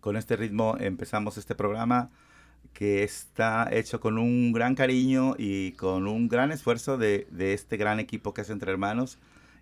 con este ritmo empezamos este programa que está hecho con un gran cariño y con un gran esfuerzo de, este gran equipo que es Entre Hermanos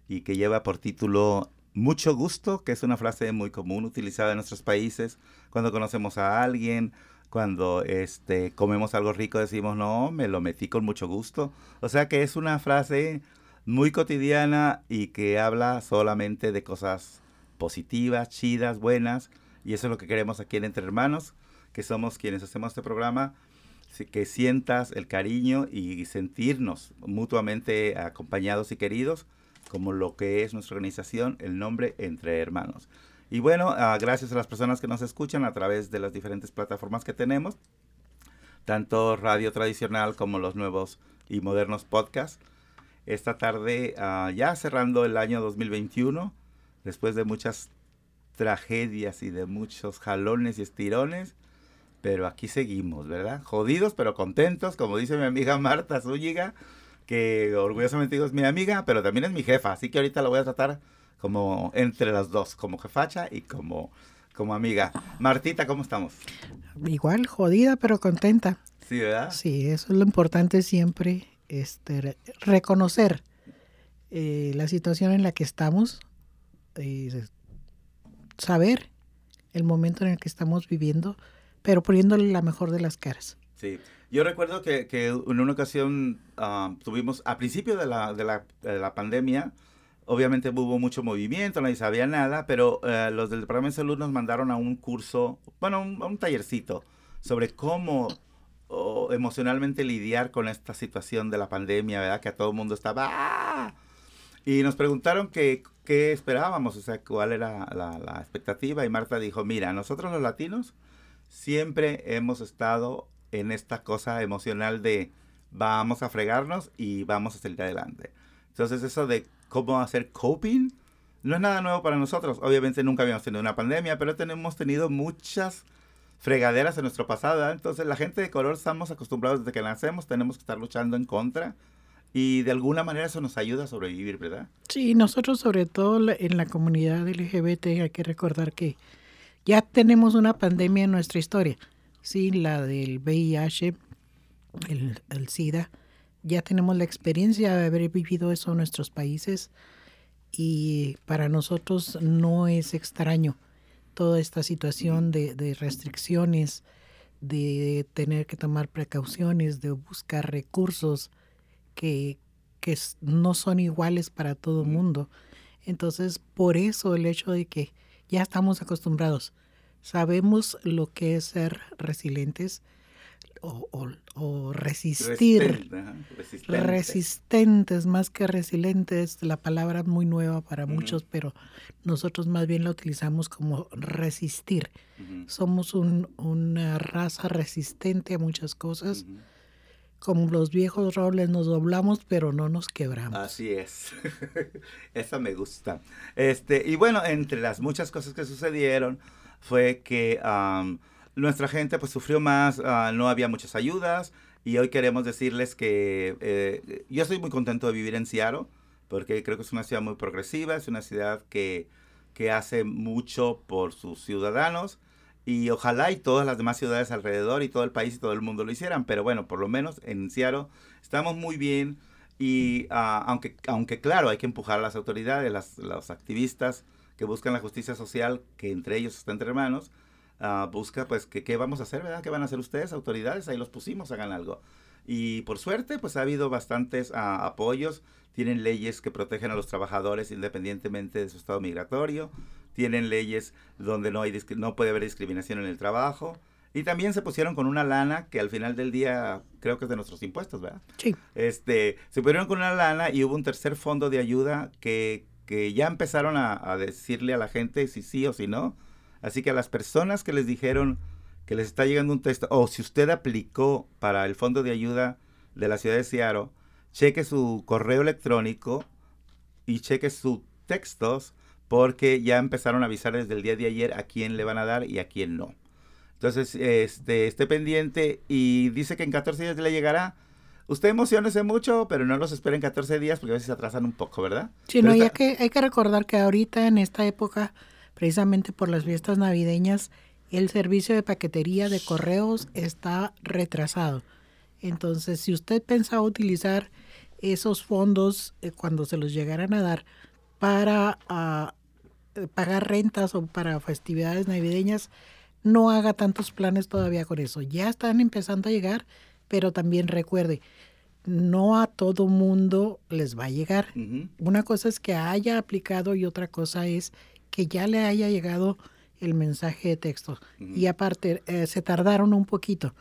y que lleva por título Mucho gusto, que es una frase muy común utilizada en nuestros países cuando conocemos a alguien, cuando este, comemos algo rico decimos, no, me lo metí con mucho gusto. O sea que es una frase muy cotidiana y que habla solamente de cosas positivas, chidas, buenas. Y eso es lo que queremos aquí en Entre Hermanos, que somos quienes hacemos este programa, que sientas el cariño y sentirnos mutuamente acompañados y queridos, como lo que es nuestra organización, el nombre Entre Hermanos. Y bueno, ah, gracias a las personas que nos escuchan a través de las diferentes plataformas que tenemos, tanto radio tradicional como los nuevos y modernos podcasts. Esta tarde, ah, ya cerrando el año 2021, después de muchas tragedias y de muchos jalones y estirones, pero aquí seguimos, ¿verdad? Jodidos pero contentos, como dice mi amiga Marta Zúñiga, que orgullosamente digo es mi amiga, pero también es mi jefa, así que ahorita la voy a tratar como entre las dos, como jefacha y como, como amiga. Martita, ¿cómo estamos? Igual, jodida, pero contenta. Sí, ¿verdad? Sí, eso es lo importante siempre, este, reconocer eh, la situación en la que estamos, y saber el momento en el que estamos viviendo, pero poniéndole la mejor de las caras. Sí, yo recuerdo que, que en una ocasión ah, tuvimos, a principio de la, de la, de la pandemia, Obviamente hubo mucho movimiento, nadie sabía nada, pero eh, los del Departamento de Salud nos mandaron a un curso, bueno, a un tallercito sobre cómo emocionalmente lidiar con esta situación de la pandemia, ¿verdad? Que a todo el mundo estaba... ¡ah! Y nos preguntaron qué esperábamos, o sea, cuál era la, la expectativa. Y Marta dijo, mira, nosotros los latinos siempre hemos estado en esta cosa emocional de vamos a fregarnos y vamos a salir adelante. Entonces eso de cómo hacer coping no es nada nuevo para nosotros. Obviamente nunca habíamos tenido una pandemia, pero tenemos tenido muchas fregaderas en nuestro pasado. Entonces la gente de color estamos acostumbrados desde que nacemos, tenemos que estar luchando en contra. Y de alguna manera eso nos ayuda a sobrevivir, ¿verdad? Sí, nosotros sobre todo en la comunidad LGBT hay que recordar que ya tenemos una pandemia en nuestra historia. Sí, la del VIH, el, el SIDA, ya tenemos la experiencia de haber vivido eso en nuestros países y para nosotros no es extraño toda esta situación de, restricciones, de tener que tomar precauciones, de buscar recursos que, que no son iguales para todo el mundo. Entonces, por eso el hecho de que ya estamos acostumbrados, sabemos lo que es ser resilientes, o, resistir. Resistentes más que resilientes, la palabra muy nueva para muchos, pero nosotros más bien la utilizamos como resistir. Somos una raza resistente a muchas cosas. Como los viejos robles nos doblamos, pero no nos quebramos. Así es. Esa me gusta. Este, y bueno, entre las muchas cosas que sucedieron fue que nuestra gente pues sufrió más, ah, no había muchas ayudas y hoy queremos decirles que eh, yo estoy muy contento de vivir en Seattle porque creo que es una ciudad muy progresiva, es una ciudad que, que hace mucho por sus ciudadanos y ojalá y todas las demás ciudades alrededor y todo el país y todo el mundo lo hicieran, pero bueno, por lo menos en Seattle estamos muy bien y ah, aunque, aunque claro, hay que empujar a las autoridades, las, los activistas que buscan la justicia social, que entre ellos están entre hermanos, Ah, busca pues qué vamos a hacer, ¿verdad? ¿Qué van a hacer ustedes, autoridades? Ahí los pusimos, hagan algo. Y por suerte, pues ha habido bastantes ah, apoyos. Tienen leyes que protegen a los trabajadores independientemente de su estado migratorio. Tienen leyes donde no, hay no puede haber discriminación en el trabajo. Y también se pusieron con una lana que al final del día creo que es de nuestros impuestos, ¿verdad? Sí. Este, se pusieron con una lana y hubo un tercer fondo de ayuda que, que ya empezaron a, a decirle a la gente si sí o si no Así que a las personas que les dijeron que les está llegando un texto, o si usted aplicó para el fondo de ayuda de la ciudad de Seattle, cheque su correo electrónico y cheque sus textos, porque ya empezaron a avisar desde el día de ayer a quién le van a dar y a quién no. Entonces, este, esté pendiente y dice que en 14 días le llegará. Usted emocionese mucho, pero no los esperen 14 días porque a veces se atrasan un poco, ¿verdad? Sí, no, ya que hay que recordar que ahorita en esta época precisamente por las fiestas navideñas, el servicio de paquetería de correos está retrasado. Entonces, si usted pensaba utilizar esos fondos eh, cuando se los llegaran a dar para ah, pagar rentas o para festividades navideñas, no haga tantos planes todavía con eso. Ya están empezando a llegar, pero también recuerde, no a todo mundo les va a llegar. Una cosa es que haya aplicado y otra cosa es que ya le haya llegado el mensaje de texto. Y aparte, eh, se tardaron un poquito.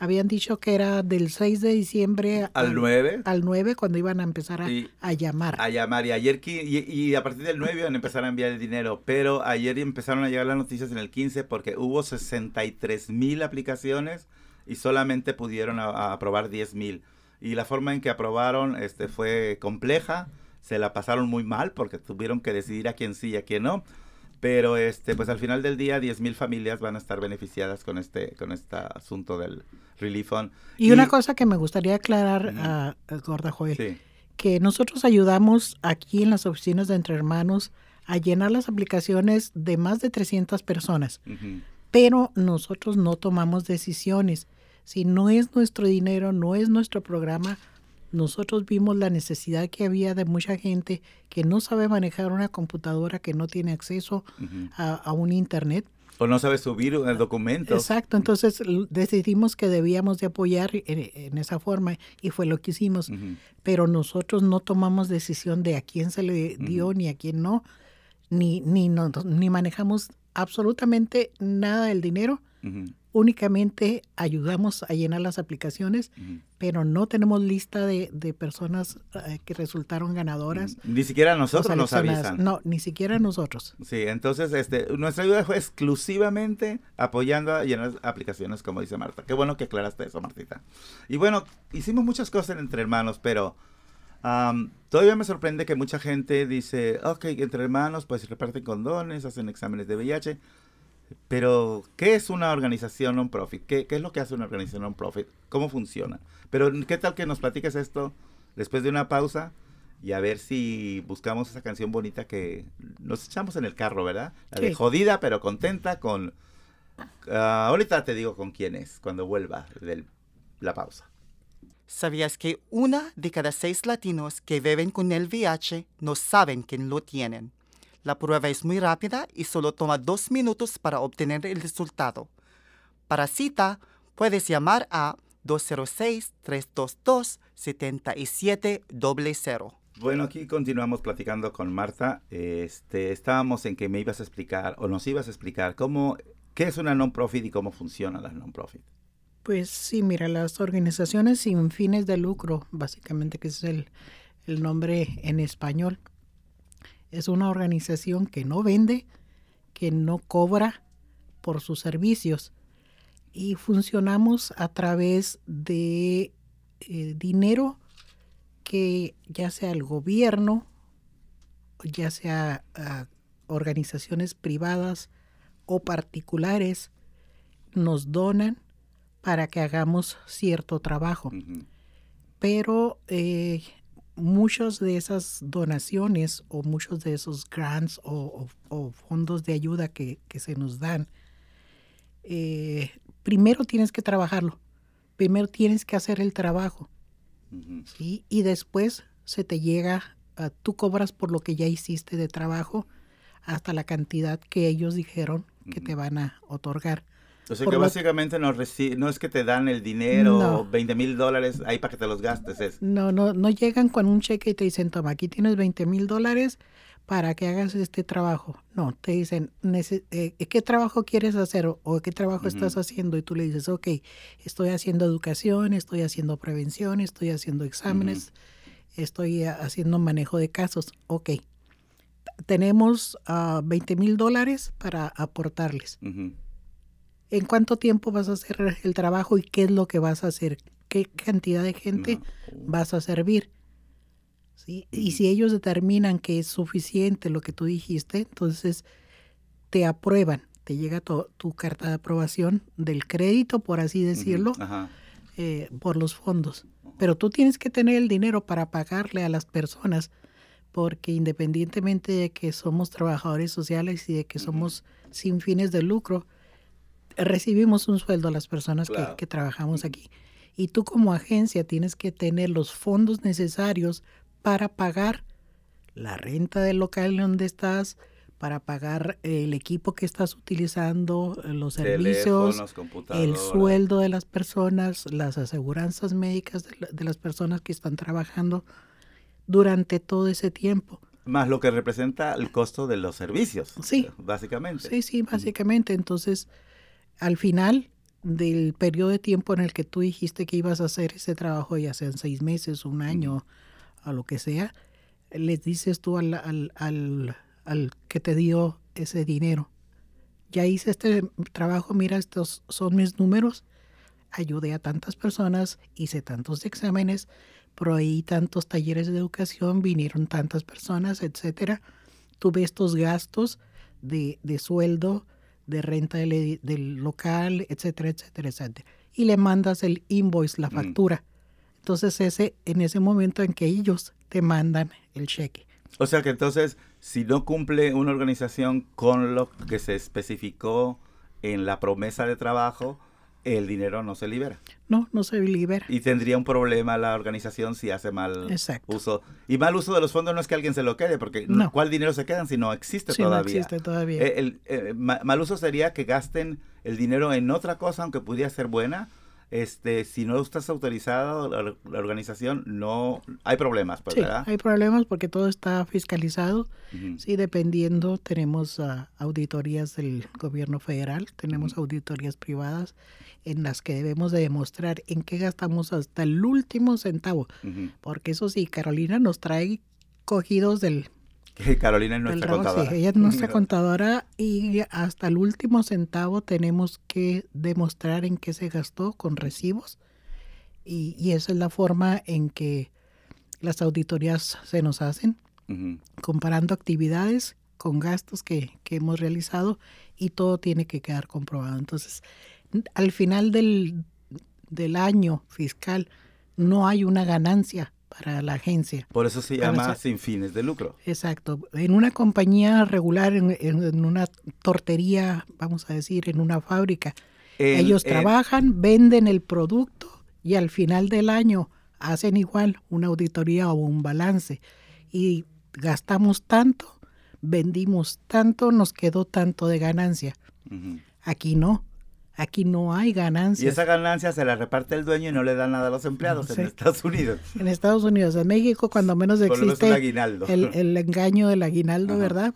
Habían dicho que era del 6 de diciembre al, 9. Al 9 cuando iban a empezar a, llamar. A llamar. Y ayer y, y, a partir del 9 iban a empezar a enviar el dinero. Pero ayer empezaron a llegar las noticias en el 15 porque hubo 63 mil aplicaciones y solamente pudieron aprobar 10 mil. Y la forma en que aprobaron este, fue compleja. Se la pasaron muy mal porque tuvieron que decidir a quién sí y a quién no. Pero este, pues al final del día, 10.000 familias van a estar beneficiadas con este, con este asunto del Y, una cosa que me gustaría aclarar a, Gorda Joel, que nosotros ayudamos aquí en las oficinas de Entre Hermanos a llenar las aplicaciones de más de 300 personas, pero nosotros no tomamos decisiones. Si no es nuestro dinero, no es nuestro programa, nosotros vimos la necesidad que había de mucha gente que no sabe manejar una computadora, que no tiene acceso a, un internet. O no sabe subir el documento. Exacto, entonces decidimos que debíamos de apoyar en, esa forma y fue lo que hicimos. Pero nosotros no tomamos decisión de a quién se le dio ni a quién no, ni, ni, no, ni manejamos absolutamente nada del dinero únicamente ayudamos a llenar las aplicaciones, pero no tenemos lista de, personas eh, que resultaron ganadoras. Ni siquiera nosotros nos avisan. No, ni siquiera nosotros. Sí, entonces este, nuestra ayuda fue exclusivamente apoyando a llenar aplicaciones, como dice Marta. Qué bueno que aclaraste eso, Martita. Y bueno, hicimos muchas cosas entre hermanos, pero todavía me sorprende que mucha gente dice, ok, entre hermanos, pues reparten condones, hacen exámenes de VIH. Pero, ¿qué es una organización non-profit? ¿Qué, es lo que hace una organización non-profit? ¿Cómo funciona? Pero, ¿qué tal que nos platiques esto después de una pausa? Y a ver si buscamos esa canción bonita que nos echamos en el carro, ¿verdad? La de jodida pero contenta con... Ah, ahorita te digo con quién es cuando vuelva de la pausa. ¿Sabías que una de cada seis latinos que beben con el VIH no saben que lo tienen? La prueba es muy rápida y solo toma dos minutos para obtener el resultado. Para cita, puedes llamar a 206-322-7700. Bueno, aquí continuamos platicando con Marta. Este, estábamos en que me ibas a explicar, o nos ibas a explicar, cómo, qué es una non-profit y cómo funciona la non-profit. Pues sí, mira, las organizaciones sin fines de lucro, básicamente, que es el, el nombre en español, es una organización que no vende, que no cobra por sus servicios y funcionamos a través de eh, dinero que ya sea el gobierno, ya sea ah, organizaciones privadas o particulares, nos donan para que hagamos cierto trabajo. Pero eh, muchas de esas donaciones o muchos de esos grants o, fondos de ayuda que, se nos dan, eh, primero tienes que trabajarlo, primero tienes que hacer el trabajo, y después se te llega, tú cobras por lo que ya hiciste de trabajo hasta la cantidad que ellos dijeron que te van a otorgar. O sea que básicamente no, no es que te dan el dinero, 20 mil dólares ahí para que te los gastes. Es. No, no, no llegan con un cheque y te dicen, toma, aquí tienes 20 mil dólares para que hagas este trabajo. No, te dicen, eh, ¿qué trabajo quieres hacer o qué trabajo estás haciendo? Y tú le dices, ok, estoy haciendo educación, estoy haciendo prevención, estoy haciendo exámenes, estoy haciendo manejo de casos. Ok, tenemos 20 ah, mil dólares para aportarles en cuánto tiempo vas a hacer el trabajo y qué es lo que vas a hacer, qué cantidad de gente vas a servir. ¿sí? Y si ellos determinan que es suficiente lo que tú dijiste, entonces te aprueban, te llega tu, carta de aprobación del crédito, por así decirlo, eh, por los fondos. Pero tú tienes que tener el dinero para pagarle a las personas, porque independientemente de que somos trabajadores sociales y de que somos sin fines de lucro, recibimos un sueldo a las personas que- Claro. que, trabajamos aquí. Y tú como agencia tienes que tener los fondos necesarios para pagar la renta del local donde estás, para pagar el equipo que estás utilizando, los servicios, el sueldo de las personas, las aseguranzas médicas de, la- de las personas que están trabajando durante todo ese tiempo. Más lo que representa el costo de los servicios. Sí. Básicamente. Sí, sí, básicamente. Entonces, al final del periodo de tiempo en el que tú dijiste que ibas a hacer ese trabajo, ya sean seis meses, un año, o lo que sea, les dices tú al, al, al, al que te dio ese dinero, ya hice este trabajo, mira, estos son mis números, ayudé a tantas personas, hice tantos exámenes, proveí tantos talleres de educación, vinieron tantas personas, etcétera. Tuve estos gastos de, de sueldo, de renta del, del local, etcétera, etcétera, etcétera. Y le mandas el invoice, la Mm. factura. Entonces, ese, en ese momento en que ellos te mandan el cheque. O sea que entonces, si no cumple una organización con lo que se especificó en la promesa de trabajo, el dinero no se libera. No, no se libera. Y tendría un problema la organización si hace mal Exacto. uso. Y mal uso de los fondos no es que alguien se lo quede, porque No. ¿cuál dinero se quedan si no existe Sí, no todavía? existe todavía. Eh, el eh, ma- mal uso sería que gasten el dinero en otra cosa, aunque pudiera ser buena. Este, si no estás autorizado, la, la organización no hay problemas, pues, sí, ¿verdad? hay problemas porque todo está fiscalizado. Ujú. Sí, dependiendo, tenemos ah, auditorías del gobierno federal, tenemos auditorías privadas en las que debemos de demostrar en qué gastamos hasta el último centavo. Porque eso sí, Carolina nos trae cogidos del, Carolina es nuestra rabo. Sí, contadora. ella es nuestra contadora y hasta el último centavo tenemos que demostrar en qué se gastó con recibos. Y, y esa es la forma en que las auditorías se nos hacen comparando actividades con gastos que, que hemos realizado y todo tiene que quedar comprobado. Entonces, al final del, del año fiscal no hay una ganancia para la agencia. Por eso se llama sin fines de lucro. Exacto. En una compañía regular, en, una tortería, vamos a decir, en una fábrica, El- ellos el- trabajan, venden el producto y al final del año hacen igual una auditoría o un balance. Y gastamos tanto, vendimos tanto, nos quedó tanto de ganancia. Aquí no. Aquí no hay Y ganancias. esa ganancia se la reparte el dueño y no le da nada a los empleados en Estados Unidos. En Estados Unidos, en México, cuando menos existe aguinaldo. el, el engaño del aguinaldo, Ajá. ¿verdad?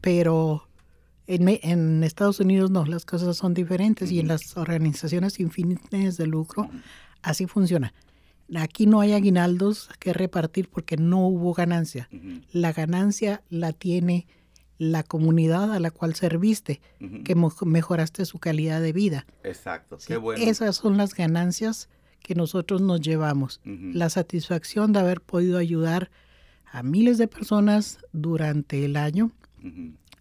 Pero en, Estados Unidos no, las cosas son diferentes y en las organizaciones sin fines de lucro así funciona. Aquí no hay aguinaldos que repartir porque no hubo ganancia. La ganancia la tiene la comunidad a la cual serviste, que mejoraste su calidad de vida. Exacto, ¿sí? qué bueno. Esas son las ganancias que nosotros nos llevamos. La satisfacción de haber podido ayudar a miles de personas durante el año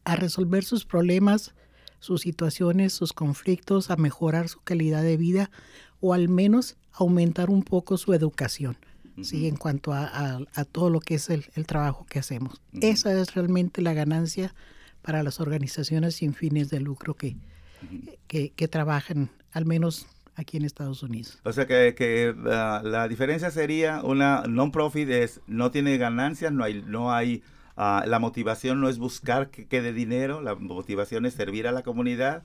a resolver sus problemas, sus situaciones, sus conflictos, a mejorar su calidad de vida o al menos aumentar un poco su educación. ¿Sí? En cuanto a, a- a todo lo que es el, el trabajo que hacemos. Esa es realmente la ganancia para las organizaciones sin fines de lucro que, que, que trabajan, al menos aquí en Estados Unidos. O sea que, que, la diferencia sería una non-profit es no tiene ganancias, no hay, no hay ah, la motivación no es buscar que quede dinero, la motivación es servir a la comunidad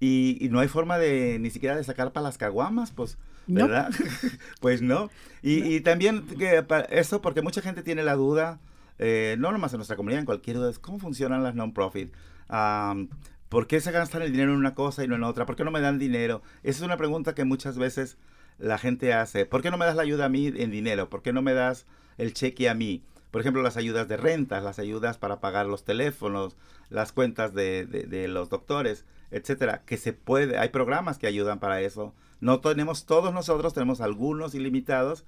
y, y no hay forma de ni siquiera de sacar para las caguamas, pues, No. ¿verdad? pues no. Y, también que eso porque mucha gente tiene la duda, eh, no nomás en nuestra comunidad, en cualquier duda, es cómo funcionan las non-profit. Am, ¿Por qué se gastan el dinero en una cosa y no en otra? ¿Por qué no me dan dinero? Esa es una pregunta que muchas veces la gente hace. ¿Por qué no me das la ayuda a mí en dinero? ¿Por qué no me das el cheque a mí? Por ejemplo, las ayudas de rentas, las ayudas para pagar los teléfonos, las cuentas de- de los doctores, etcétera, que se puede, hay programas que ayudan para eso. No tenemos todos nosotros, tenemos algunos ilimitados,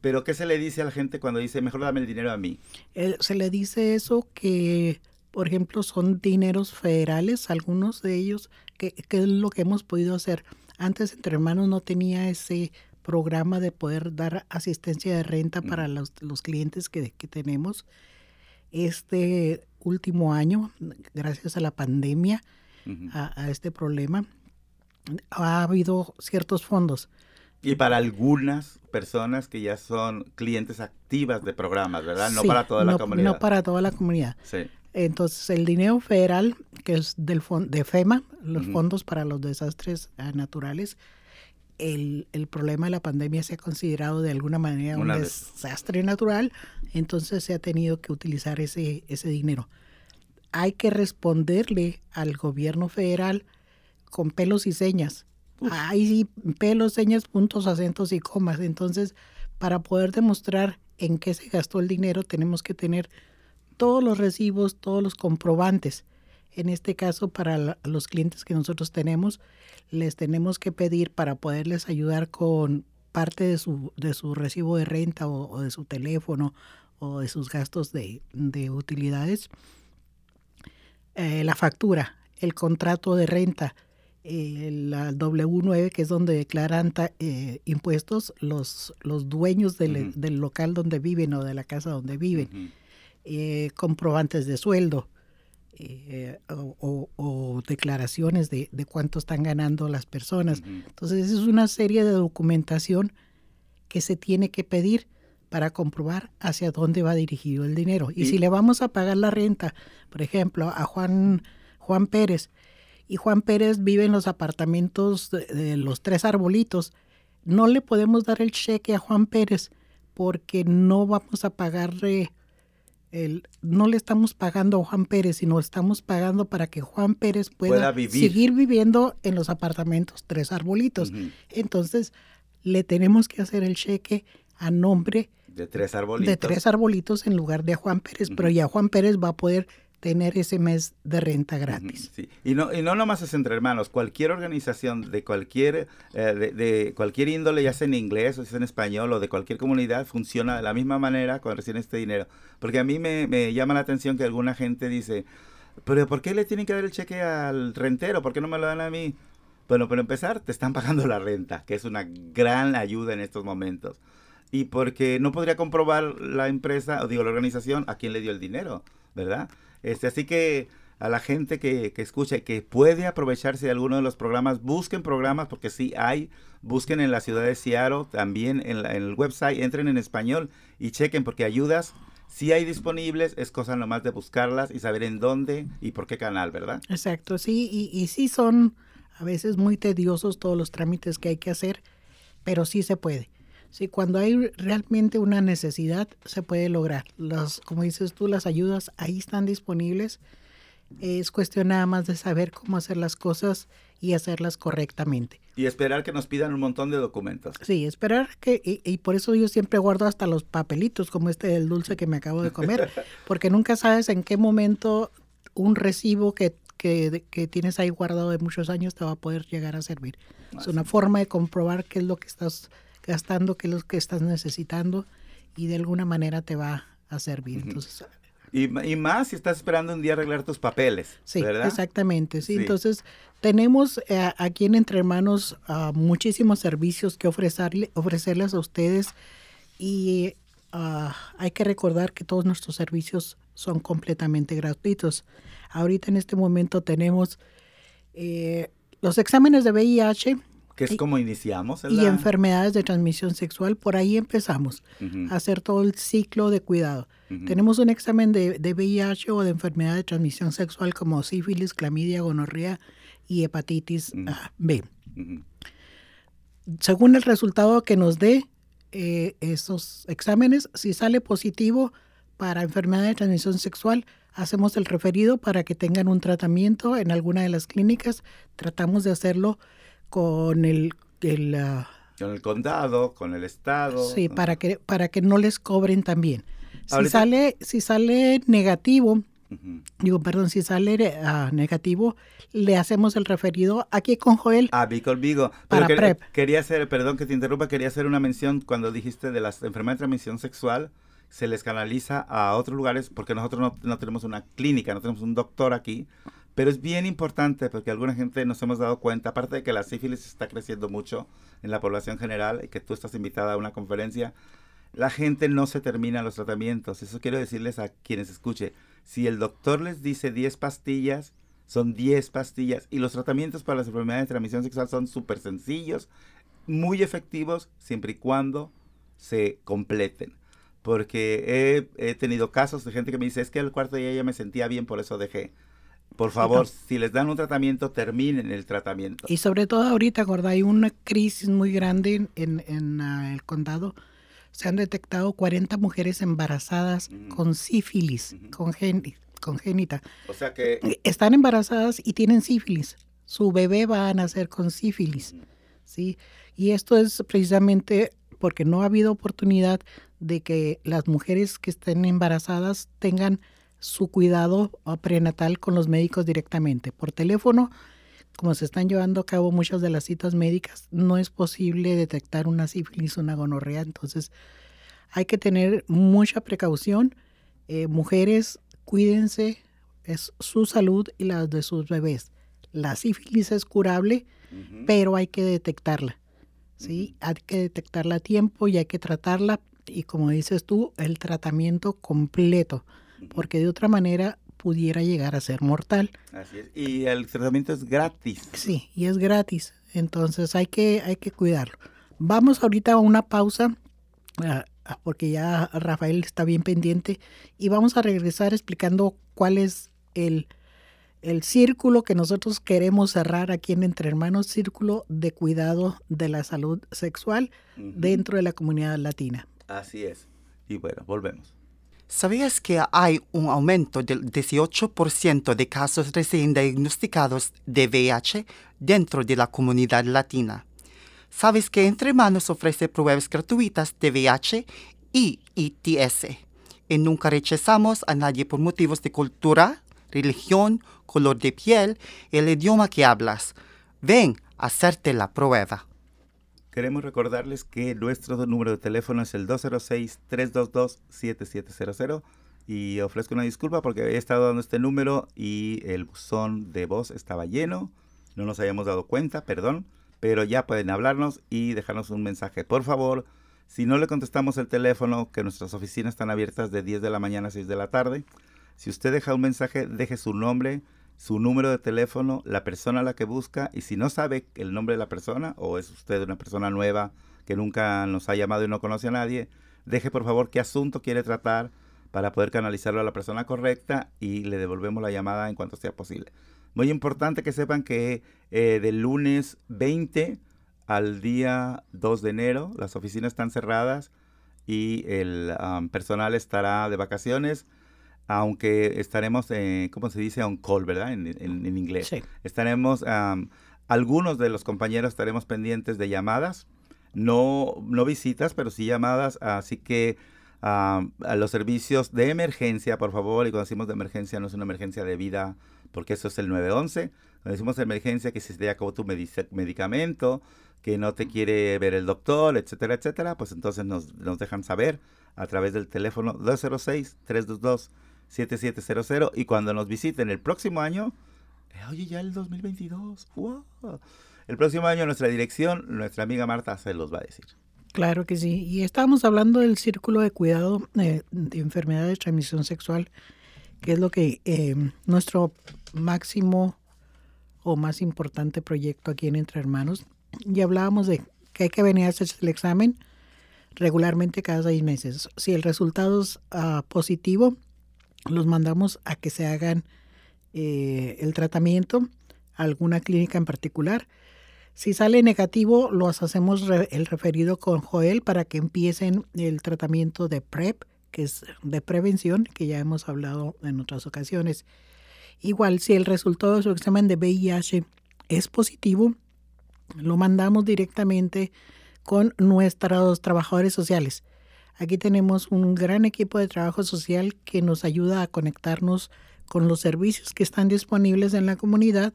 pero ¿qué se le dice a la gente cuando dice, mejor dame el dinero a mí? Se le dice eso que, por ejemplo, son dineros federales, algunos de ellos, que, que es lo que hemos podido hacer. Antes Entre Hermanos no tenía ese programa de poder dar asistencia de renta para los, los clientes que, que tenemos. Este último año, gracias a la pandemia, A este problema, ha habido ciertos fondos. Y para algunas personas que ya son clientes activas de programas, ¿verdad? No para toda la comunidad. No para toda la comunidad. Sí. Entonces, el dinero federal, que es del de FEMA, los fondos para los desastres ah, naturales, el, el, problema de la pandemia se ha considerado de alguna manera un desastre natural, entonces se ha tenido que utilizar ese, ese dinero. Hay que responderle al gobierno federal con pelos y señas. Hay pelos, señas, puntos, acentos y comas. Entonces, para poder demostrar en qué se gastó el dinero, tenemos que tener todos los recibos, todos los comprobantes. En este caso, para los clientes que nosotros tenemos, les tenemos que pedir para poderles ayudar con parte de su, de su recibo de renta o, de su teléfono o de sus gastos de, utilidades, eh, la factura, el contrato de renta, eh, la W9, que es donde declaran eh, impuestos los, los dueños del, local donde viven o de la casa donde viven, comprobantes de sueldo, eh, o, declaraciones de, cuánto están ganando las personas. Entonces, es una serie de documentación que se tiene que pedir para comprobar hacia dónde va dirigido el dinero. Y, si le vamos a pagar la renta, por ejemplo, a Juan, Juan Pérez, y Juan Pérez vive en los apartamentos de los tres arbolitos, no le podemos dar el cheque a Juan Pérez porque no vamos a pagarle no le estamos pagando a Juan Pérez, sino estamos pagando para que Juan Pérez pueda, seguir viviendo en los apartamentos Tres Arbolitos. Entonces, le tenemos que hacer el cheque a nombre de Tres Arbolitos, de tres arbolitos en lugar de Juan Pérez, pero ya Juan Pérez va a poder tener ese mes de renta gratis. Sí. Y no y no nomás es entre hermanos, cualquier organización de cualquier eh, de, cualquier índole, ya sea en inglés o sea en español o de cualquier comunidad, funciona de la misma manera cuando reciben este dinero. Porque a mí me, me llama la atención que alguna gente dice, pero ¿por qué le tienen que dar el cheque al rentero? ¿Por qué no me lo dan a mí? Bueno, para empezar, te están pagando la renta, que es una gran ayuda en estos momentos. Y porque no podría comprobar la empresa, o digo, la organización, a quién le dio el dinero, ¿verdad? Este, así que a la gente que, que escucha y que puede aprovecharse de alguno de los programas, busquen programas porque sí hay, busquen en la ciudad de Seattle, también en, el website, entren en español y chequen porque ayudas sí hay disponibles, es cosa nomás de buscarlas y saber en dónde y por qué canal, ¿verdad? Exacto, sí, y, y sí son a veces muy tediosos todos los trámites que hay que hacer, pero sí se puede. Sí, cuando hay realmente una necesidad, se puede lograr. Las, como dices tú, las ayudas ahí están disponibles. Es cuestión nada más de saber cómo hacer las cosas y hacerlas correctamente. Y esperar que nos pidan un montón de documentos. Sí, esperar que, y, por eso yo siempre guardo hasta los papelitos, como este del dulce que me acabo de comer, porque nunca sabes en qué momento un recibo que, que, que tienes ahí guardado de muchos años te va a poder llegar a servir. Es una forma de comprobar qué es lo que estás gastando que lo que estás necesitando y de alguna manera te va a servir. Entonces, y, y, más si estás esperando un día arreglar tus papeles. Sí, exactamente. Sí. Entonces, tenemos eh, aquí en Entre Hermanos ah, muchísimos servicios que ofrecerle, ofrecerles a ustedes y ah, hay que recordar que todos nuestros servicios son completamente gratuitos. Ahorita en este momento tenemos eh, los exámenes de VIH, que es como iniciamos. Y enfermedades de transmisión sexual, por ahí empezamos a hacer todo el ciclo de cuidado. Tenemos un examen de, de, VIH o de enfermedad de transmisión sexual como sífilis, clamidia, gonorrea y hepatitis B. Según el resultado que nos dé eh, esos exámenes, si sale positivo para enfermedad de transmisión sexual, hacemos el referido para que tengan un tratamiento en alguna de las clínicas. Tratamos de hacerlo con el, el ah, con el condado, con el estado. Sí, para que para que no les cobren también. Si sale si sale negativo, digo, perdón, si sale ah, negativo, le hacemos el referido aquí con Joel. Ah, Vico Vigo. Para PrEP. Quería hacer, perdón que te interrumpa, quería hacer una mención cuando dijiste de las enfermedades de transmisión sexual se les canaliza a otros lugares porque nosotros no, no, tenemos una clínica, no tenemos un doctor aquí, pero es bien importante porque alguna gente nos hemos dado cuenta, aparte de que la sífilis está creciendo mucho en la población general y que tú estás invitada a una conferencia, la gente no se termina los tratamientos. Eso quiero decirles a quienes escuche. Si el doctor les dice 10 pastillas, son 10 pastillas y los tratamientos para las enfermedades de transmisión sexual son súper sencillos, muy efectivos, siempre y cuando se completen. Porque he, he, tenido casos de gente que me dice, es que el cuarto día ya me sentía bien, por eso dejé. Por favor, si les dan un tratamiento, terminen el tratamiento. Y sobre todo ahorita, gorda, hay una crisis muy grande en, en uh, el condado. Se han detectado 40 mujeres embarazadas mm. con sífilis mm -hmm. congénita. O sea que... Están embarazadas y tienen sífilis. Su bebé va a nacer con sífilis. Mm. ¿sí? Y esto es precisamente porque no ha habido oportunidad de que las mujeres que estén embarazadas tengan su cuidado prenatal con los médicos directamente. Por teléfono, como se están llevando a cabo muchas de las citas médicas, no es posible detectar una sífilis, una gonorrea. Entonces, hay que tener mucha precaución. Eh, mujeres, cuídense, es su salud y la de sus bebés. La sífilis es curable, uh -huh. pero hay que detectarla. ¿sí? Uh -huh. Hay que detectarla a tiempo y hay que tratarla. Y como dices tú, el tratamiento completo porque de otra manera pudiera llegar a ser mortal. Así es. Y el tratamiento es gratis. Sí, y es gratis. Entonces hay que, hay que cuidarlo. Vamos ahorita a una pausa, uh, porque ya Rafael está bien pendiente, y vamos a regresar explicando cuál es el, el círculo que nosotros queremos cerrar aquí en Entre Hermanos, círculo de cuidado de la salud sexual uh -huh. dentro de la comunidad latina. Así es. Y bueno, volvemos. ¿Sabías que hay un aumento del 18% de casos recién diagnosticados de VIH dentro de la comunidad latina? ¿Sabes que Entre Manos ofrece pruebas gratuitas de VIH y ITS? Y nunca rechazamos a nadie por motivos de cultura, religión, color de piel el idioma que hablas. Ven a hacerte la prueba. Queremos recordarles que nuestro número de teléfono es el 206-322-7700 y ofrezco una disculpa porque he estado dando este número y el buzón de voz estaba lleno, no nos habíamos dado cuenta, perdón, pero ya pueden hablarnos y dejarnos un mensaje. Por favor, si no le contestamos el teléfono, que nuestras oficinas están abiertas de 10 de la mañana a 6 de la tarde, si usted deja un mensaje, deje su nombre, su número de teléfono, la persona a la que busca y si no sabe el nombre de la persona o es usted una persona nueva que nunca nos ha llamado y no conoce a nadie, deje por favor qué asunto quiere tratar para poder canalizarlo a la persona correcta y le devolvemos la llamada en cuanto sea posible. Muy importante que sepan que eh, del lunes 20 al día 2 de enero las oficinas están cerradas y el personal estará de vacaciones aunque estaremos, eh, ¿cómo se dice? On call, ¿verdad? En, en, en inglés. Sí. Estaremos, um, algunos de los compañeros estaremos pendientes de llamadas, no, no visitas, pero sí llamadas, así que um, a los servicios de emergencia, por favor, y cuando decimos de emergencia no es una emergencia de vida, porque eso es el 911, cuando decimos de emergencia que si se te acabó tu medic medicamento, que no te quiere ver el doctor, etcétera, etcétera, pues entonces nos, nos dejan saber a través del teléfono 206 322 7700 y cuando nos visiten el próximo año, eh, oye, ya el 2022, wow. El próximo año nuestra dirección, nuestra amiga Marta se los va a decir. Claro que sí. Y estábamos hablando del círculo de cuidado eh, de enfermedades de transmisión sexual, que es lo que eh, nuestro máximo o más importante proyecto aquí en Entre Hermanos. Y hablábamos de que hay que venir a hacerse el examen regularmente cada seis meses. Si el resultado es uh, positivo, los mandamos a que se hagan eh, el tratamiento a alguna clínica en particular. Si sale negativo, los hacemos el referido con Joel para que empiecen el tratamiento de PrEP, que es de prevención, que ya hemos hablado en otras ocasiones. Igual, si el resultado de su examen de VIH es positivo, lo mandamos directamente con nuestros trabajadores sociales Aquí tenemos un gran equipo de trabajo social que nos ayuda a conectarnos con los servicios que están disponibles en la comunidad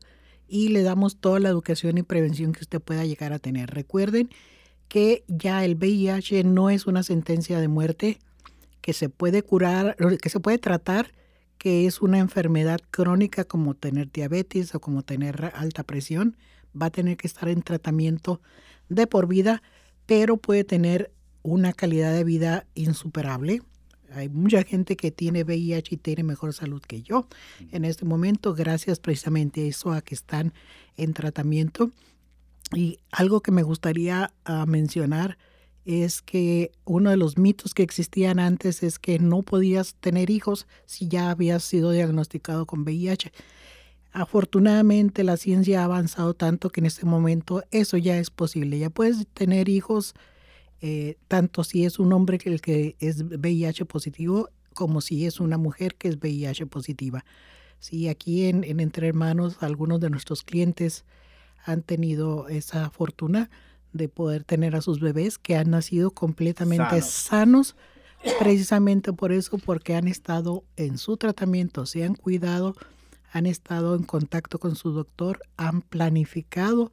y le damos toda la educación y prevención que usted pueda llegar a tener. Recuerden que ya el VIH no es una sentencia de muerte, que se puede curar, que se puede tratar, que es una enfermedad crónica como tener diabetes o como tener alta presión. Va a tener que estar en tratamiento de por vida, pero puede tener una calidad de vida insuperable. Hay mucha gente que tiene VIH y tiene mejor salud que yo en este momento, gracias precisamente a eso, a que están en tratamiento. Y algo que me gustaría ah, mencionar es que uno de los mitos que existían antes es que no podías tener hijos si ya habías sido diagnosticado con VIH. Afortunadamente la ciencia ha avanzado tanto que en este momento eso ya es posible. Ya puedes tener hijos eh, tanto si es un hombre que el que es VIH positivo como si es una mujer que es VIH positiva. Sí, aquí en, en Entre Hermanos algunos de nuestros clientes han tenido esa fortuna de poder tener a sus bebés que han nacido completamente sanos. precisamente por eso, porque han estado en su tratamiento, se han cuidado, han estado en contacto con su doctor, han planificado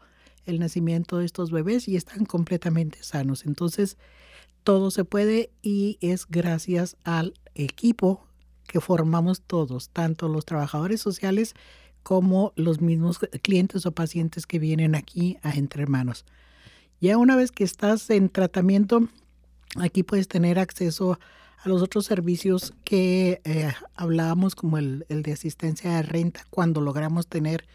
el nacimiento de estos bebés y están completamente sanos. Entonces, todo se puede y es gracias al equipo que formamos todos, tanto los trabajadores sociales como los mismos clientes o pacientes que vienen aquí a Entre Hermanos. Ya una vez que estás en tratamiento, aquí puedes tener acceso a los otros servicios que eh, hablábamos, como el, de asistencia de renta, cuando logramos tener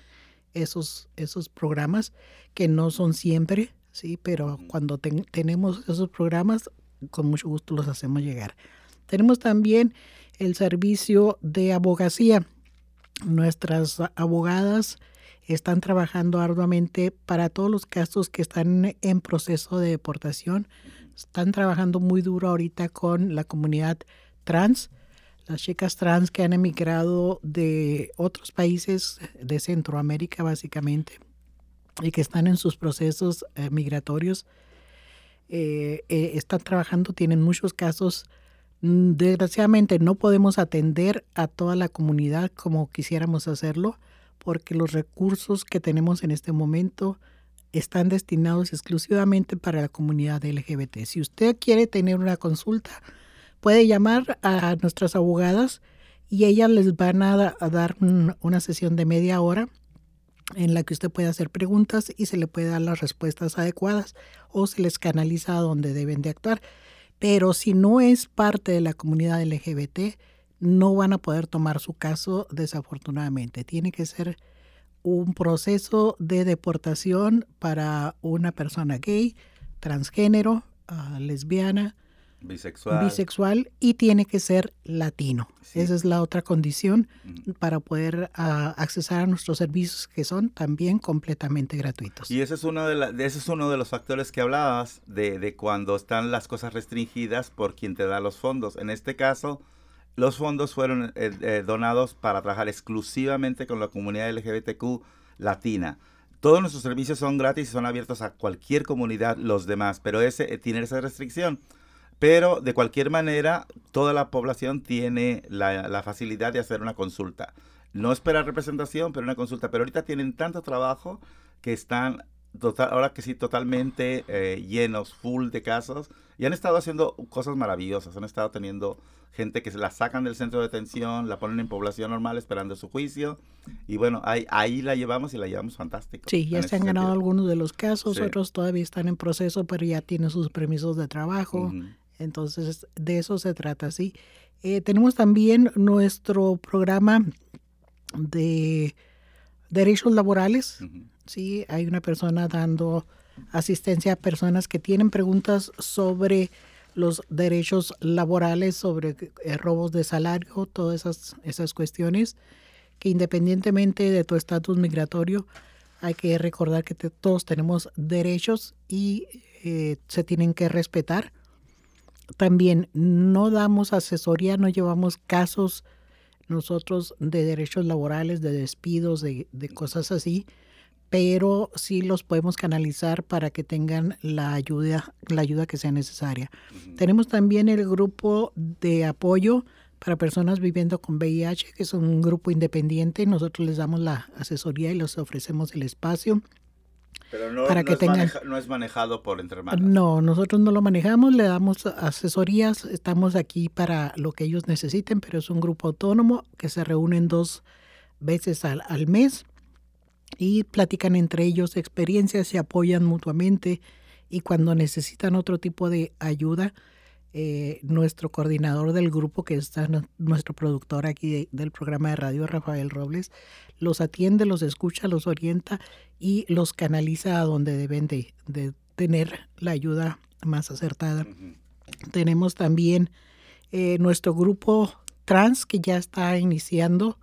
esos, esos programas, que no son siempre, sí, pero cuando tenemos esos programas, con mucho gusto los hacemos llegar. Tenemos también el servicio de abogacía. Nuestras abogadas están trabajando arduamente para todos los casos que están en proceso de deportación. Están trabajando muy duro ahorita con la comunidad trans, las chicas trans que han emigrado de otros países de Centroamérica básicamente y que están en sus procesos eh, migratorios. Eh, eh, están trabajando, tienen muchos casos. Mm, desgraciadamente no podemos atender a toda la comunidad como quisiéramos hacerlo porque los recursos que tenemos en este momento están destinados exclusivamente para la comunidad LGBT. Si usted quiere tener una consulta, puede llamar a nuestras abogadas y ellas les van a, dar una sesión de media hora en la que usted puede hacer preguntas y se le puede dar las respuestas adecuadas o se les canaliza a donde deben de actuar. Pero si no es parte de la comunidad LGBT, no van a poder tomar su caso desafortunadamente. Tiene que ser un proceso de deportación para una persona gay, transgénero, ah, lesbiana, bisexual. bisexual y tiene que ser latino. Esa es la otra condición para poder uh, accesar a nuestros servicios que son también completamente gratuitos. Y ese es uno de, ese es uno de los factores que hablabas de, de cuando están las cosas restringidas por quien te da los fondos. En este caso, los fondos fueron eh, eh, donados para trabajar exclusivamente con la comunidad LGBTQ latina. Todos nuestros servicios son gratis y son abiertos a cualquier comunidad, los demás, pero ese eh, tiene esa restricción. Pero de cualquier manera, toda la población tiene la, la facilidad de hacer una consulta. No espera representación, pero una consulta. Pero ahorita tienen tanto trabajo que están Total, ahora que sí, totalmente llenos, full de casos, y han estado haciendo cosas maravillosas, han estado teniendo gente que se la sacan del centro de detención, la ponen en población normal esperando su juicio. Y bueno, ahí, ahí la llevamos y la llevamos fantástico. Sí, ya se han ganado algunos de los casos, otros todavía están en proceso, pero ya tienen sus permisos de trabajo. Entonces, de eso se trata, sí. Eh, tenemos también nuestro programa de derechos laborales. Sí, hay una persona dando asistencia a personas que tienen preguntas sobre los derechos laborales, sobre eh, robos de salario, todas esas, esas cuestiones, que independientemente de tu estatus migratorio, hay que recordar que todos tenemos derechos y eh, se tienen que respetar. También no damos asesoría, no llevamos casos nosotros de derechos laborales, de despidos, de, de cosas así pero sí los podemos canalizar para que tengan la ayuda, la ayuda que sea necesaria. Tenemos también el grupo de apoyo para personas viviendo con VIH, que es un grupo independiente. Nosotros les damos la asesoría y les ofrecemos el espacio. Pero no, para que tengan... no es manejado por entre No, nosotros no lo manejamos, le damos asesorías, estamos aquí para lo que ellos necesiten, pero es un grupo autónomo que se reúnen dos veces al, al mes y platican entre ellos experiencias, se apoyan mutuamente y cuando necesitan otro tipo de ayuda, eh, nuestro coordinador del grupo, que está nuestro productor aquí del programa de radio, Rafael Robles, los atiende, los escucha, los orienta y los canaliza a donde deben de, tener la ayuda más acertada. Tenemos también eh, nuestro grupo trans que ya está iniciando.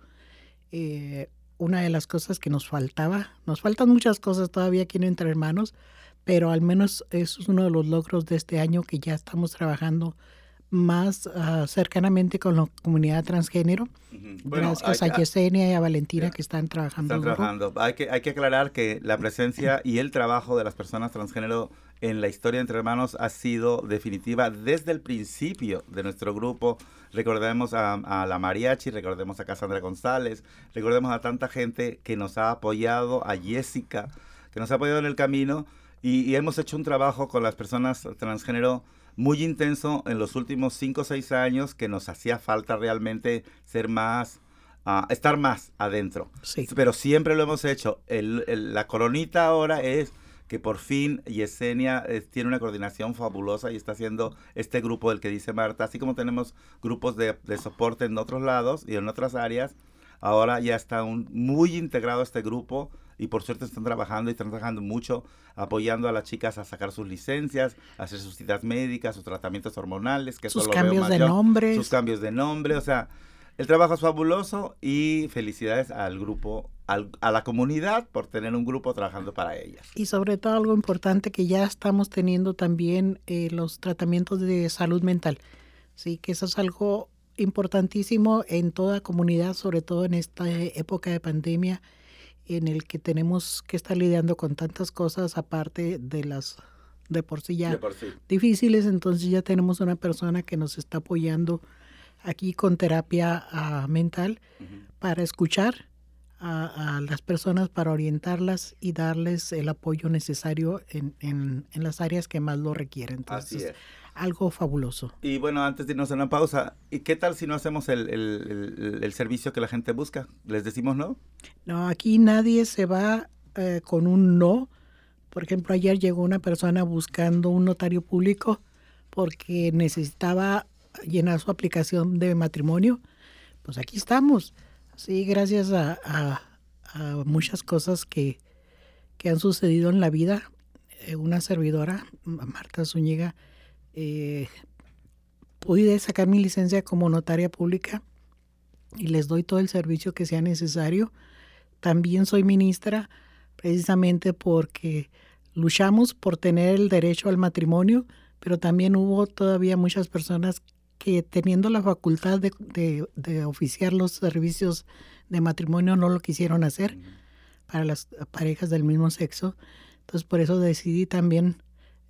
Eh, una de las cosas que nos faltaba, nos faltan muchas cosas todavía aquí en Entre Hermanos, pero al menos eso es uno de los logros de este año que ya estamos trabajando más uh, cercanamente con la comunidad transgénero. gracias a Yesenia y a Valentina que están trabajando. Están trabajando. Hay que, hay que aclarar que la presencia y el trabajo de las personas transgénero en la historia entre hermanos ha sido definitiva desde el principio de nuestro grupo. Recordemos a, a, la Mariachi, recordemos a Cassandra González, recordemos a tanta gente que nos ha apoyado, a Jessica, que nos ha apoyado en el camino y, hemos hecho un trabajo con las personas transgénero muy intenso en los últimos 5 o 6 años que nos hacía falta realmente ser más, uh, estar más adentro. Sí. Pero siempre lo hemos hecho. El, la coronita ahora es que por fin Yesenia eh, tiene una coordinación fabulosa y está haciendo este grupo del que dice Marta, así como tenemos grupos de, de soporte en otros lados y en otras áreas, ahora ya está un, muy integrado este grupo y por suerte están trabajando y están trabajando mucho apoyando a las chicas a sacar sus licencias, a hacer sus citas médicas, sus tratamientos hormonales, que sus cambios de nombre, sus cambios de nombre, o sea, el trabajo es fabuloso y felicidades al grupo, a la comunidad por tener un grupo trabajando para ellas. Y sobre todo algo importante que ya estamos teniendo también eh, los tratamientos de salud mental. Sí, que eso es algo importantísimo en toda comunidad, sobre todo en esta época de pandemia en el que tenemos que estar lidiando con tantas cosas aparte de las de por sí ya difíciles, entonces ya tenemos una persona que nos está apoyando aquí con terapia ah, mental para escuchar a, las personas, para orientarlas y darles el apoyo necesario en, en, en las áreas que más lo requieren. Entonces, Así es algo fabuloso. Y bueno, antes de irnos a una pausa, ¿y qué tal si no hacemos el, el, el, servicio que la gente busca? ¿Les decimos no? No, aquí nadie se va eh, con un no. Por ejemplo, ayer llegó una persona buscando un notario público porque necesitaba llenar su aplicación de matrimonio. Pues aquí estamos. Sí, gracias a, a, muchas cosas que, que han sucedido en la vida. Eh, una servidora, Marta Zúñiga, eh, pude sacar mi licencia como notaria pública y les doy todo el servicio que sea necesario. También soy ministra precisamente porque luchamos por tener el derecho al matrimonio, pero también hubo todavía muchas personas que teniendo la facultad de, de oficiar los servicios de matrimonio no lo quisieron hacer para las parejas del mismo sexo. Entonces por eso decidí también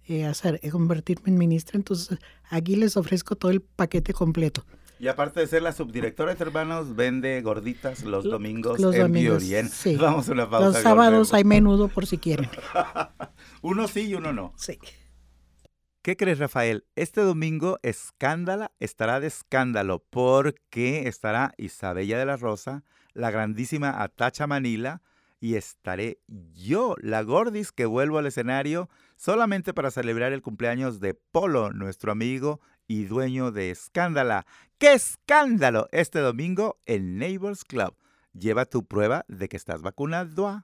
eh, hacer, eh, convertirme en ministra. Entonces, aquí les ofrezco todo el paquete completo. Y aparte de ser la subdirectora de hermanos, vende gorditas los domingos los en domingos, sí. Vamos a una pausa. Los sábados hay menudo por si quieren. uno sí y uno no. Sí. ¿Qué crees, Rafael? Este domingo Escándala estará de escándalo porque estará Isabella de la Rosa, la grandísima Atacha Manila y estaré yo, la Gordis, que vuelvo al escenario solamente para celebrar el cumpleaños de Polo, nuestro amigo y dueño de Escándala. ¡Qué escándalo! Este domingo en Neighbors Club. Lleva tu prueba de que estás vacunado.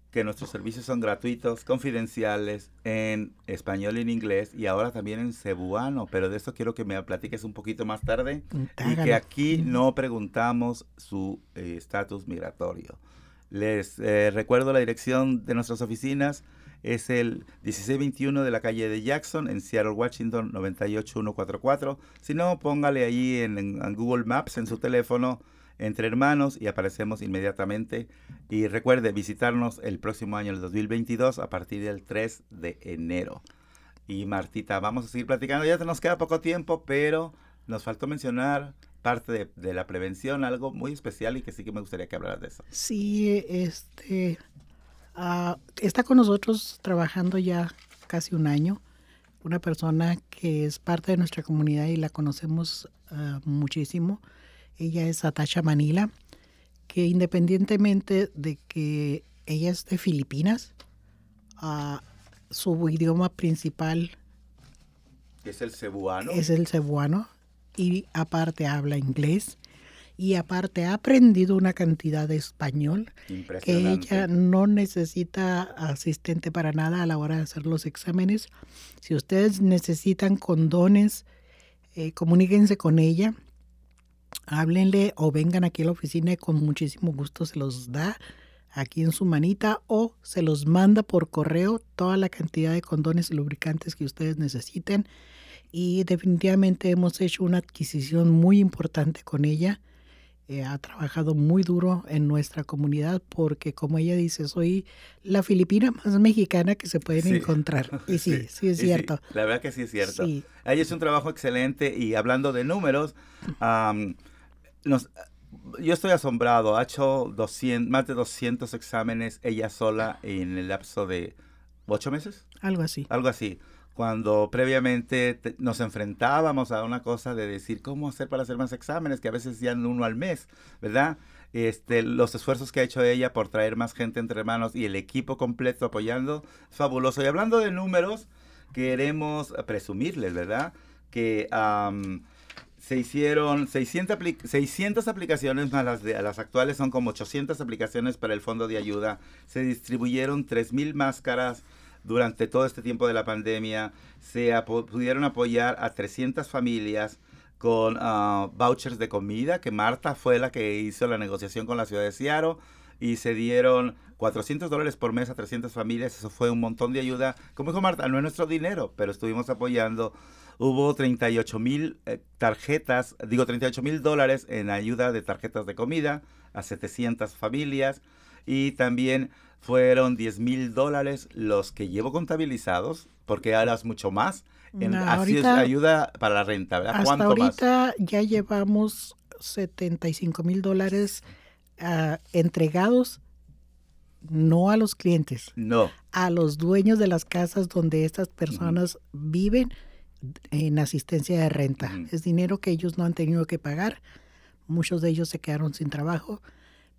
que nuestros servicios son gratuitos, confidenciales, en español y en inglés, y ahora también en cebuano, pero de eso quiero que me platiques un poquito más tarde, y que aquí no preguntamos su eh, estatus migratorio. Les eh, recuerdo la dirección de nuestras oficinas, es el 1621 de la calle de Jackson en Seattle, Washington 98144. Si no, póngale ahí en, Google Maps en su teléfono entre hermanos y aparecemos inmediatamente. Y recuerde visitarnos el próximo año, el 2022, a partir del 3 de enero. Y Martita, vamos a seguir platicando. Ya nos queda poco tiempo, pero nos faltó mencionar parte de, la prevención, algo muy especial y que sí que me gustaría que hablaras de eso. Sí, este, Ah, está con nosotros trabajando ya casi un año, una persona que es parte de nuestra comunidad y la conocemos ah, muchísimo. Ella es Atasha Manila, que independientemente de que ella es de Filipinas, ah, su idioma principal es el cebuano. Es el cebuano y aparte habla inglés y aparte ha aprendido una cantidad de español que ella no necesita asistente para nada a la hora de hacer los exámenes. Si ustedes necesitan condones, eh, comuníquense con ella, háblenle o vengan aquí a la oficina y con muchísimo gusto se los da aquí en su manita o se los manda por correo toda la cantidad de condones y lubricantes que ustedes necesiten. Y definitivamente hemos hecho una adquisición muy importante con ella. Eh, ha trabajado muy duro en nuestra comunidad porque, como ella dice, soy la filipina más mexicana que se pueden encontrar. Y sí, sí, es cierto. la verdad que sí es cierto. Ella es un trabajo excelente y hablando de números, nos, yo estoy asombrado. Ha hecho 200, más de 200 exámenes ella sola en el lapso de ocho meses. Algo así. Algo así. Cuando previamente nos enfrentábamos a una cosa de decir cómo hacer para hacer más exámenes, que a veces ya uno al mes, ¿verdad? Este, los esfuerzos que ha hecho ella por traer más gente entre manos y el equipo completo apoyando, es fabuloso. Y hablando de números, queremos presumirles, ¿verdad? Que se hicieron 600, 600 aplicaciones más las, de, las actuales, son como 800 aplicaciones para el fondo de ayuda. Se distribuyeron 3.000 máscaras durante todo este tiempo de la pandemia. Se pudieron apoyar a 300 familias con ah, vouchers de comida, que Marta fue la que hizo la negociación con la ciudad de Seattle. Y se dieron 400 dólares por mes a 300 familias. Eso fue un montón de ayuda. Como dijo Marta, no es nuestro dinero, pero estuvimos apoyando hubo 38 mil eh, tarjetas, digo 38 mil dólares en ayuda de tarjetas de comida a 700 familias y también fueron 10 mil dólares los que llevo contabilizados, porque ahora es mucho más. En, así es ayuda para la renta, ¿verdad? Hasta ahorita ya llevamos 75 mil dólares ah, entregados no a los clientes, no. a los dueños de las casas donde estas personas viven en asistencia de renta. Es dinero que ellos no han tenido que pagar. Muchos de ellos se quedaron sin trabajo,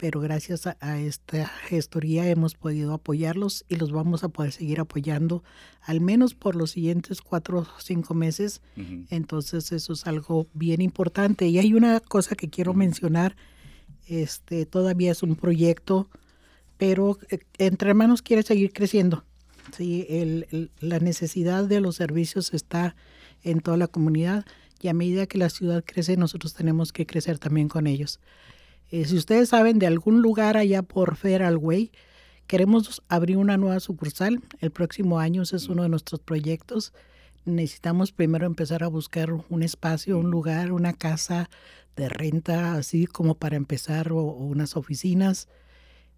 pero gracias a, esta gestoría hemos podido apoyarlos y los vamos a poder seguir apoyando al menos por los siguientes cuatro o cinco meses. Entonces eso es algo bien importante. Y hay una cosa que quiero mencionar. Este todavía es un proyecto, pero eh, Entre Hermanos quiere seguir creciendo. Sí, el, la necesidad de los servicios está en toda la comunidad y a medida que la ciudad crece, nosotros tenemos que crecer también con ellos. Eh, si ustedes saben de algún lugar allá por Federal Way, queremos abrir una nueva sucursal. El próximo año ese es uno de nuestros proyectos. Necesitamos primero empezar a buscar un espacio, un lugar, una casa de renta, así como para empezar, o, unas oficinas.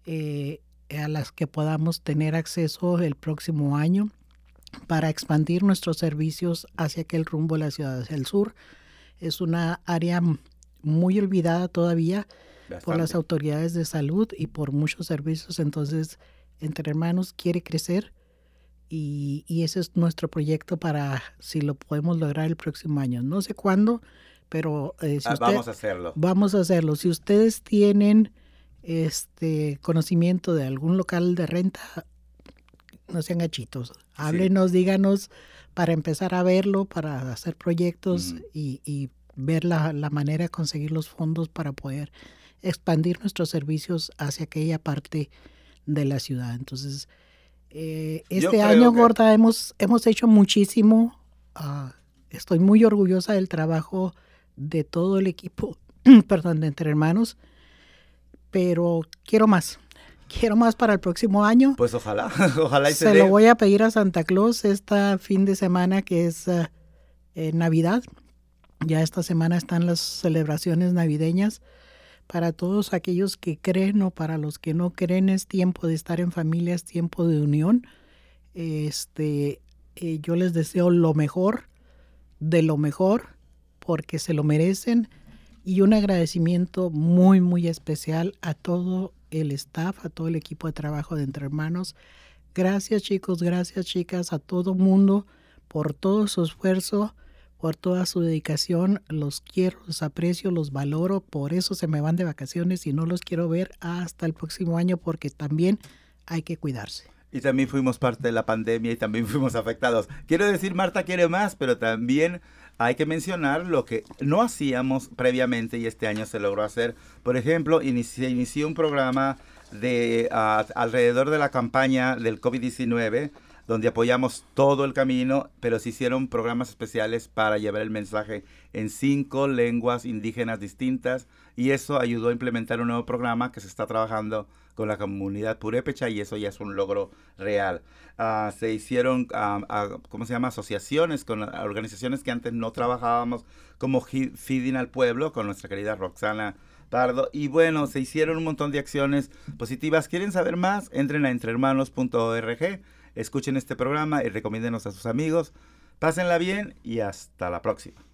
Eh, a las que podamos tener acceso el próximo año para expandir nuestros servicios hacia aquel rumbo de la ciudad del sur. Es una área muy olvidada todavía por las autoridades de salud y por muchos servicios. Entonces, Entre Hermanos quiere crecer y, ese es nuestro proyecto para si lo podemos lograr el próximo año. No sé cuándo, pero eh, ah, vamos a hacerlo. Vamos a hacerlo. Si ustedes tienen este conocimiento de algún local de renta, no sean gachitos. Háblenos, díganos para empezar a verlo, para hacer proyectos y, ver la, manera de conseguir los fondos para poder expandir nuestros servicios hacia aquella parte de la ciudad. Entonces, eh, este año, Gorda, hemos, hemos hecho muchísimo. Ah, estoy muy orgullosa del trabajo de todo el equipo, perdón, de Entre Hermanos pero quiero más. Quiero más para el próximo año. Pues ojalá, ojalá y se, se lo voy a pedir a Santa Claus esta fin de semana que es eh, Navidad. Ya esta semana están las celebraciones navideñas. Para todos aquellos que creen o para los que no creen es tiempo de estar en familia, es tiempo de unión. Este, eh, yo les deseo lo mejor, de lo mejor, porque se lo merecen y un agradecimiento muy, muy especial a todo el staff, a todo el equipo de trabajo de Entre Hermanos. Gracias chicos, gracias chicas, a todo mundo por todo su esfuerzo, por toda su dedicación. Los quiero, los aprecio, los valoro. Por eso se me van de vacaciones y no los quiero ver hasta el próximo año porque también hay que cuidarse. Y también fuimos parte de la pandemia y también fuimos afectados. Quiero decir, Marta quiere más, pero también hay que mencionar lo que no hacíamos previamente y este año se logró hacer. Por ejemplo, se inició un programa de alrededor de la campaña del COVID-19 donde apoyamos todo el camino, pero se hicieron programas especiales para llevar el mensaje en cinco lenguas indígenas distintas y eso ayudó a implementar un nuevo programa que se está trabajando con la comunidad purépecha y eso ya es un logro real. Ah, se hicieron, ah, ah, ¿cómo se llama?, asociaciones con organizaciones que antes no trabajábamos, como Feeding al Pueblo, con nuestra querida Roxana Pardo. Y bueno, se hicieron un montón de acciones positivas. ¿Quieren saber más? Entren a entrehermanos.org, escuchen este programa y recomiéndenos a sus amigos. Pásenla bien y hasta la próxima.